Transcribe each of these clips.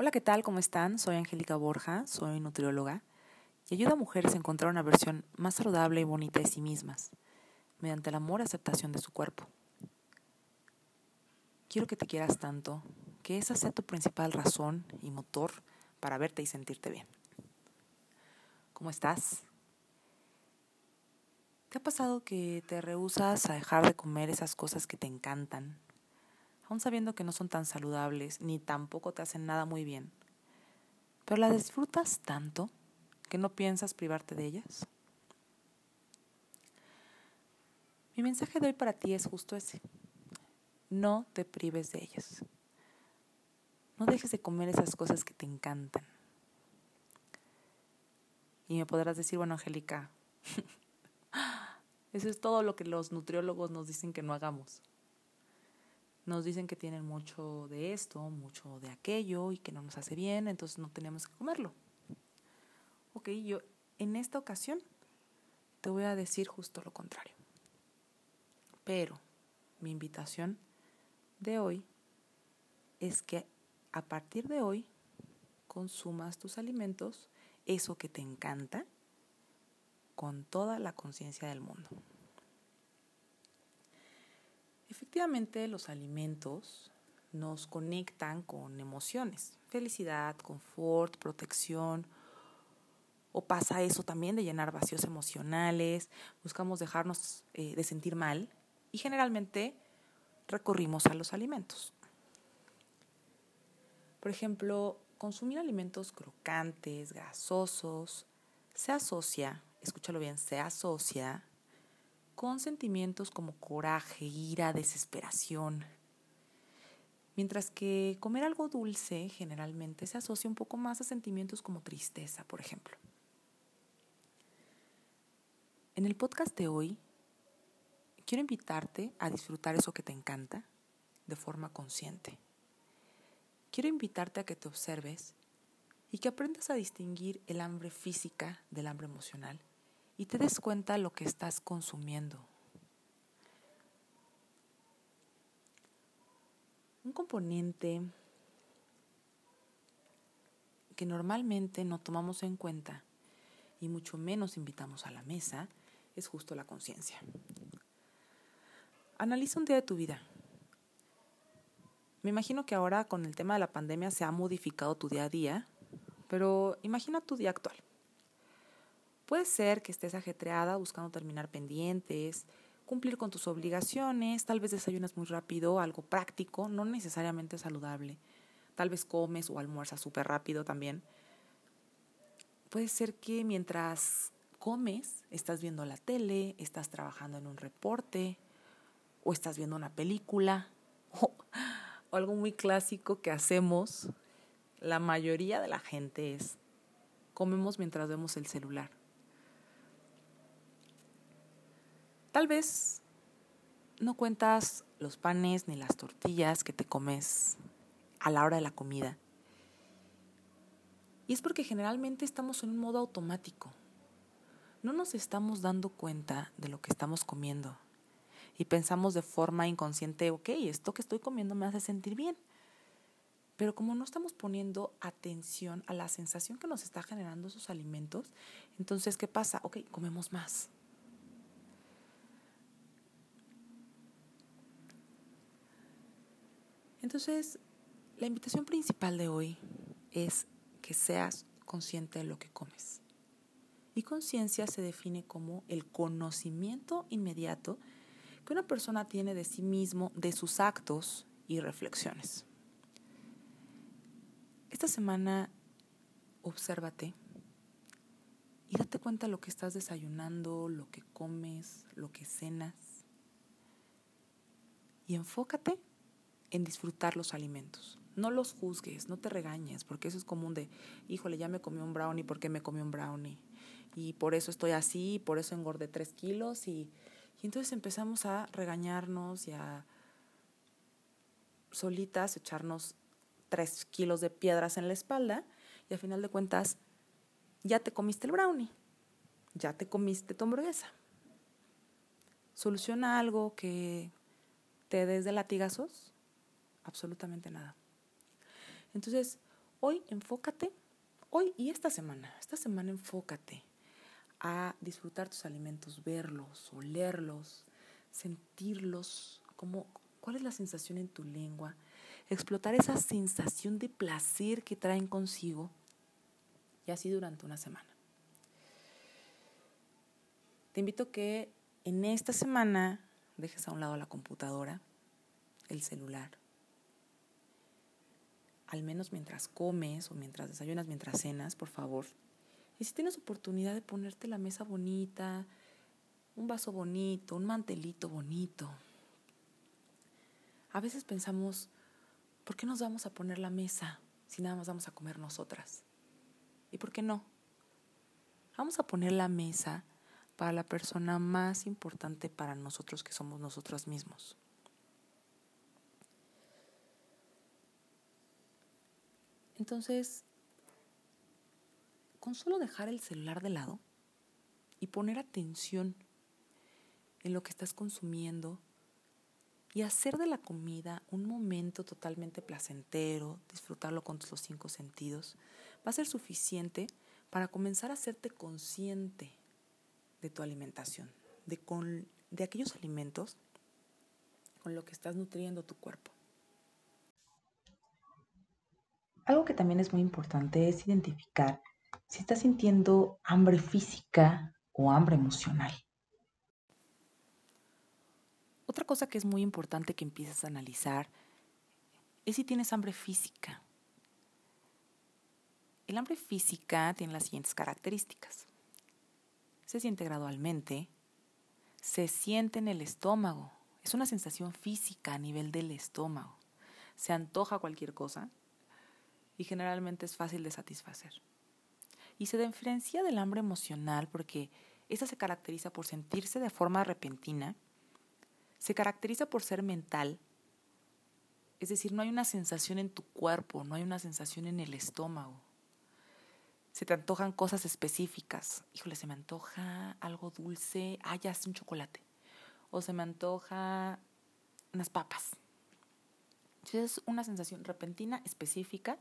Hola, ¿qué tal? ¿Cómo están? Soy Angélica Borja, soy nutrióloga y ayudo a mujeres a encontrar una versión más saludable y bonita de sí mismas, mediante el amor y aceptación de su cuerpo. Quiero que te quieras tanto, que esa sea tu principal razón y motor para verte y sentirte bien. ¿Cómo estás? ¿Te ha pasado que te rehusas a dejar de comer esas cosas que te encantan, aun sabiendo que no son tan saludables ni tampoco te hacen nada muy bien, pero las disfrutas tanto que no piensas privarte de ellas? Mi mensaje de hoy para ti es justo ese. No te prives de ellas. No dejes de comer esas cosas que te encantan. Y me podrás decir, bueno, Angélica, eso es todo lo que los nutriólogos nos dicen que no hagamos nos dicen que tienen mucho de esto, mucho de aquello y que no nos hace bien, entonces no tenemos que comerlo. Ok, yo en esta ocasión te voy a decir justo lo contrario. Pero mi invitación de hoy es que a partir de hoy consumas tus alimentos, eso que te encanta, con toda la conciencia del mundo. Efectivamente, los alimentos nos conectan con emociones, felicidad, confort, protección. O pasa eso también de llenar vacíos emocionales, buscamos dejarnos eh, de sentir mal y generalmente recurrimos a los alimentos. Por ejemplo, consumir alimentos crocantes, grasosos, se asocia, escúchalo bien, se asocia con sentimientos como coraje, ira, desesperación. Mientras que comer algo dulce generalmente se asocia un poco más a sentimientos como tristeza, por ejemplo. En el podcast de hoy quiero invitarte a disfrutar eso que te encanta de forma consciente. Quiero invitarte a que te observes y que aprendas a distinguir el hambre física del hambre emocional y te des cuenta lo que estás consumiendo. Un componente que normalmente no tomamos en cuenta y mucho menos invitamos a la mesa es justo la conciencia. Analiza un día de tu vida. Me imagino que ahora con el tema de la pandemia se ha modificado tu día a día, pero imagina tu día actual. Puede ser que estés ajetreada buscando terminar pendientes, cumplir con tus obligaciones, tal vez desayunas muy rápido, algo práctico, no necesariamente saludable. Tal vez comes o almuerzas súper rápido también. Puede ser que mientras comes estás viendo la tele, estás trabajando en un reporte o estás viendo una película o, o algo muy clásico que hacemos la mayoría de la gente es comemos mientras vemos el celular. Tal vez no cuentas los panes ni las tortillas que te comes a la hora de la comida. Y es porque generalmente estamos en un modo automático. No nos estamos dando cuenta de lo que estamos comiendo. Y pensamos de forma inconsciente, ok, esto que estoy comiendo me hace sentir bien. Pero como no estamos poniendo atención a la sensación que nos está generando esos alimentos, entonces, ¿qué pasa? Ok, comemos más. Entonces, la invitación principal de hoy es que seas consciente de lo que comes. Y conciencia se define como el conocimiento inmediato que una persona tiene de sí mismo, de sus actos y reflexiones. Esta semana, obsérvate y date cuenta de lo que estás desayunando, lo que comes, lo que cenas. Y enfócate en disfrutar los alimentos. No los juzgues, no te regañes, porque eso es común de, híjole, ya me comí un brownie, ¿por qué me comí un brownie? Y por eso estoy así, por eso engordé tres kilos. Y, y entonces empezamos a regañarnos y a solitas echarnos tres kilos de piedras en la espalda. Y al final de cuentas, ya te comiste el brownie, ya te comiste tu hamburguesa. Soluciona algo que te des de latigazos absolutamente nada. Entonces, Hoy enfócate, hoy y esta semana, esta semana enfócate a disfrutar tus alimentos, verlos, olerlos, sentirlos, como, cuál es la sensación en tu lengua, explotar esa sensación de placer que traen consigo y así durante una semana. Te invito a que en esta semana dejes a un lado la computadora, el celular, al menos mientras comes o mientras desayunas, mientras cenas, por favor. Y si tienes oportunidad de ponerte la mesa bonita, un vaso bonito, un mantelito bonito. A veces pensamos, ¿por qué nos vamos a poner la mesa si nada más vamos a comer nosotras? ¿Y por qué no? Vamos a poner la mesa para la persona más importante para nosotros que somos nosotros mismos. Entonces, con solo dejar el celular de lado y poner atención en lo que estás consumiendo y hacer de la comida un momento totalmente placentero, disfrutarlo con los cinco sentidos, va a ser suficiente para comenzar a hacerte consciente de tu alimentación, de, con, de aquellos alimentos con lo que estás nutriendo tu cuerpo. Algo que también es muy importante es identificar si estás sintiendo hambre física o hambre emocional. Otra cosa que es muy importante que empieces a analizar es si tienes hambre física. El hambre física tiene las siguientes características. Se siente gradualmente, se siente en el estómago, es una sensación física a nivel del estómago. Se antoja cualquier cosa, y generalmente es fácil de satisfacer. Y se diferencia del hambre emocional porque esa se caracteriza por sentirse de forma repentina, se caracteriza por ser mental, es decir, no hay una sensación en tu cuerpo, no hay una sensación en el estómago. Se te antojan cosas específicas. Híjole, se me antoja algo dulce. Ah, ya es un chocolate. O se me antoja unas papas. Entonces es una sensación repentina, específica,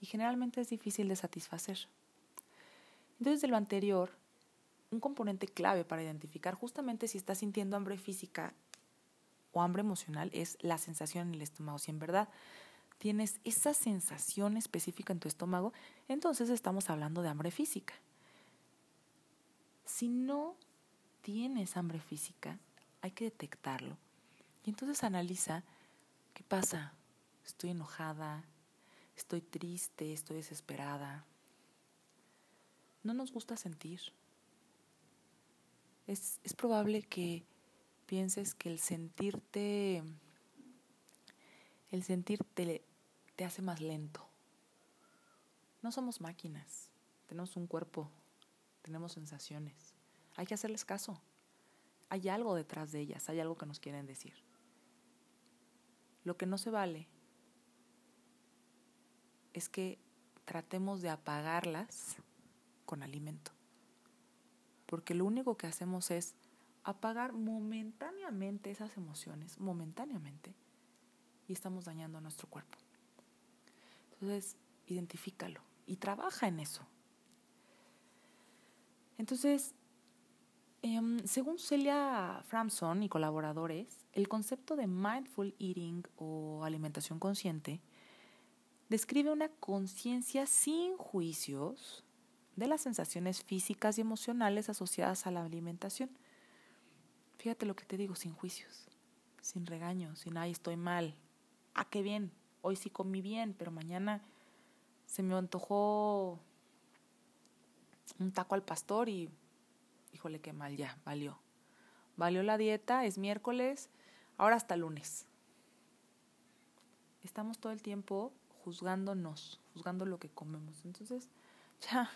y generalmente es difícil de satisfacer. Entonces, de lo anterior, un componente clave para identificar justamente si estás sintiendo hambre física o hambre emocional es la sensación en el estómago. Si en verdad tienes esa sensación específica en tu estómago, entonces estamos hablando de hambre física. Si no tienes hambre física, hay que detectarlo. Y entonces analiza qué pasa. Estoy enojada, estoy triste, estoy desesperada. No nos gusta sentir. Es, es probable que pienses que el sentirte, el sentirte te hace más lento. No somos máquinas, tenemos un cuerpo, tenemos sensaciones. Hay que hacerles caso. Hay algo detrás de ellas, hay algo que nos quieren decir. Lo que no se vale es que tratemos de apagarlas con alimento. Porque lo único que hacemos es apagar momentáneamente esas emociones, momentáneamente, y estamos dañando a nuestro cuerpo. Entonces, identifícalo y trabaja en eso. Entonces, em, según Celia Framson y colaboradores, el concepto de mindful eating o alimentación consciente describe una conciencia sin juicios de las sensaciones físicas y emocionales asociadas a la alimentación. Fíjate lo que te digo, sin juicios, sin regaños, sin, ay, estoy mal. Ah, qué bien, hoy sí comí bien, pero mañana se me antojó un taco al pastor y, híjole, qué mal, ya, valió. Valió la dieta, es miércoles, ahora hasta lunes. Estamos todo el tiempo juzgándonos, juzgando lo que comemos. Entonces, ya,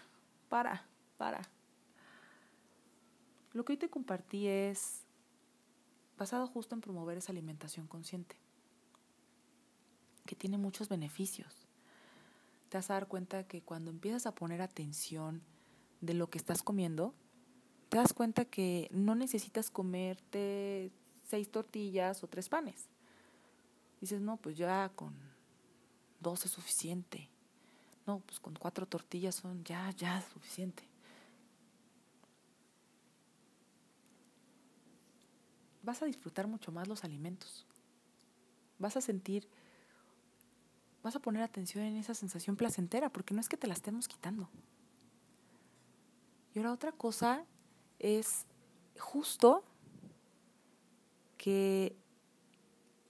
para, para. Lo que hoy te compartí es basado justo en promover esa alimentación consciente, que tiene muchos beneficios. Te vas a dar cuenta que cuando empiezas a poner atención de lo que estás comiendo, te das cuenta que no necesitas comerte seis tortillas o tres panes. Dices, no, pues ya con dos es suficiente. No, pues con cuatro tortillas son ya, ya suficiente. Vas a disfrutar mucho más los alimentos. Vas a sentir, vas a poner atención en esa sensación placentera, porque no es que te la estemos quitando. Y ahora otra cosa es justo que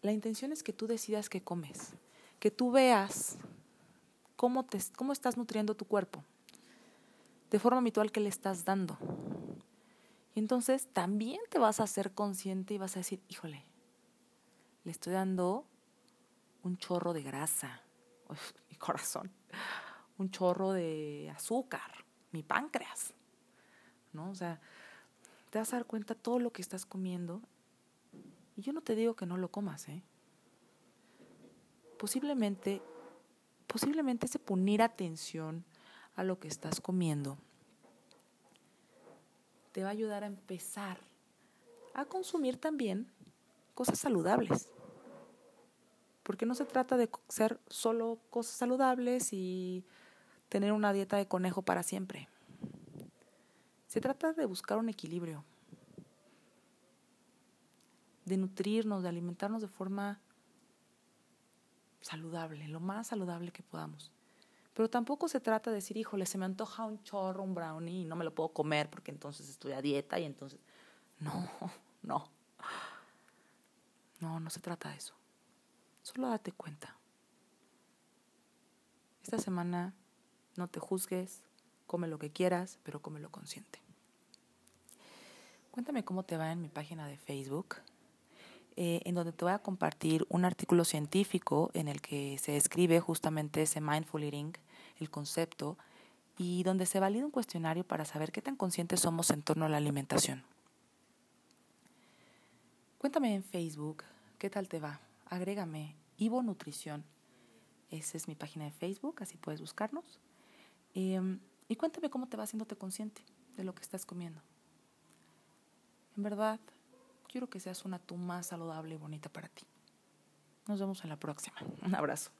la intención es que tú decidas qué comes, que tú veas cómo, te, cómo estás nutriendo tu cuerpo, de forma habitual que le estás dando. Y entonces también te vas a hacer consciente y vas a decir, híjole, le estoy dando un chorro de grasa, mi corazón, un chorro de azúcar, mi páncreas, ¿no? O sea, te vas a dar cuenta todo lo que estás comiendo. Y yo no te digo que no lo comas, ¿eh? Posiblemente, posiblemente ese poner atención a lo que estás comiendo te va a ayudar a empezar a consumir también cosas saludables. Porque no se trata de ser solo cosas saludables y tener una dieta de conejo para siempre. Se trata de buscar un equilibrio, de nutrirnos, de alimentarnos de forma saludable, lo más saludable que podamos. Pero tampoco se trata de decir, híjole, se me antoja un chorro, un brownie y no me lo puedo comer porque entonces estoy a dieta y entonces... No, no. No, no se trata de eso. Solo date cuenta. Esta semana no te juzgues, come lo que quieras, pero cómelo consciente. Cuéntame cómo te va en mi página de Facebook, eh, en donde te voy a compartir un artículo científico en el que se describe justamente ese mindful eating, el concepto, y donde se valida un cuestionario para saber qué tan conscientes somos en torno a la alimentación. Cuéntame en Facebook qué tal te va. Agrégame Ivo Nutrición. Esa es mi página de Facebook, así puedes buscarnos. Em, y cuéntame cómo te va haciéndote consciente de lo que estás comiendo. En verdad, quiero que seas una tú más saludable y bonita para ti. Nos vemos en la próxima. Un abrazo.